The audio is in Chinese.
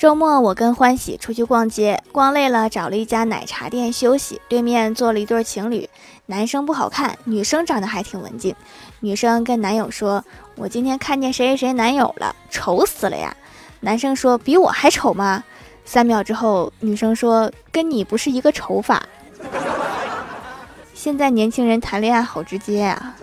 周末我跟欢喜出去逛街，逛累了找了一家奶茶店休息。对面坐了一对情侣，男生不好看，女生长得还挺文静。女生跟男友说：「我今天看见谁谁谁男友了，丑死了呀！」男生说：「比我还丑吗？」三秒之后，女生说：「跟你不是一个丑法。」现在年轻人谈恋爱好直接啊。